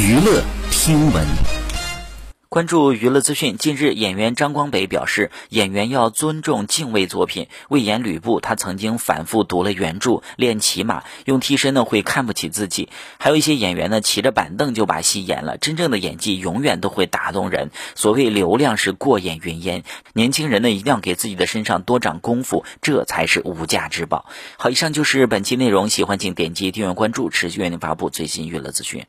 娱乐听闻，关注娱乐资讯。近日，演员张光北表示，演员要尊重敬畏作品。为演吕布，他曾经反复读了原著，练骑马，用替身呢会看不起自己；还有一些演员呢，骑着板凳就把戏演了。真正的演技永远都会打动人。所谓流量是过眼云烟，年轻人呢一定要给自己的身上多长功夫，这才是无价之宝。好，以上就是本期内容，喜欢请点击订阅、关注，持续为您发布最新娱乐资讯。